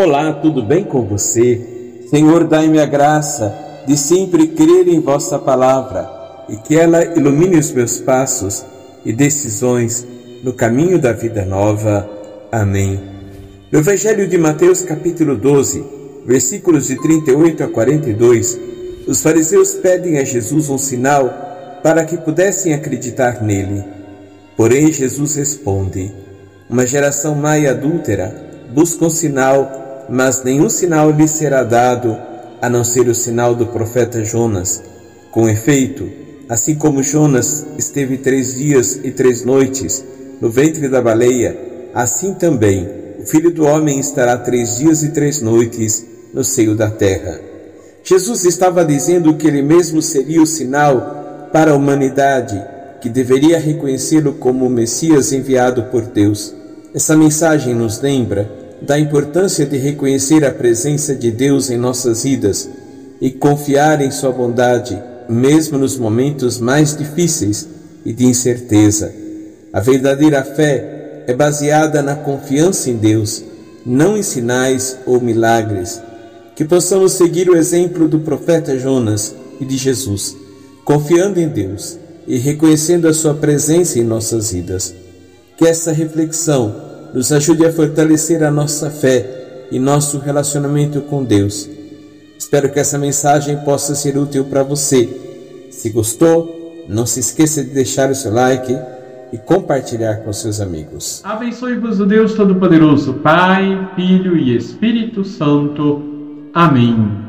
Olá, tudo bem com você? Senhor, dai-me a graça de sempre crer em vossa palavra e que ela ilumine os meus passos e decisões no caminho da vida nova. Amém. No Evangelho de Mateus, capítulo 12, versículos de 38 a 42, os fariseus pedem a Jesus um sinal para que pudessem acreditar nele. Porém, Jesus responde: Uma geração má e adúltera busca um sinal mas nenhum sinal lhe será dado a não ser o sinal do profeta Jonas. Com efeito, assim como Jonas esteve três dias e três noites no ventre da baleia, assim também o Filho do Homem estará três dias e três noites no seio da terra. Jesus estava dizendo que ele mesmo seria o sinal para a humanidade que deveria reconhecê-lo como o Messias enviado por Deus. Essa mensagem nos lembra da importância de reconhecer a presença de Deus em nossas vidas e confiar em Sua bondade, mesmo nos momentos mais difíceis e de incerteza. A verdadeira fé é baseada na confiança em Deus, não em sinais ou milagres. Que possamos seguir o exemplo do profeta Jonas e de Jesus, confiando em Deus e reconhecendo a Sua presença em nossas vidas. Que essa reflexão nos ajude a fortalecer a nossa fé e nosso relacionamento com Deus. Espero que essa mensagem possa ser útil para você. Se gostou, não se esqueça de deixar o seu like e compartilhar com seus amigos. Abençoe-vos o Deus Todo-Poderoso, Pai, Filho e Espírito Santo. Amém.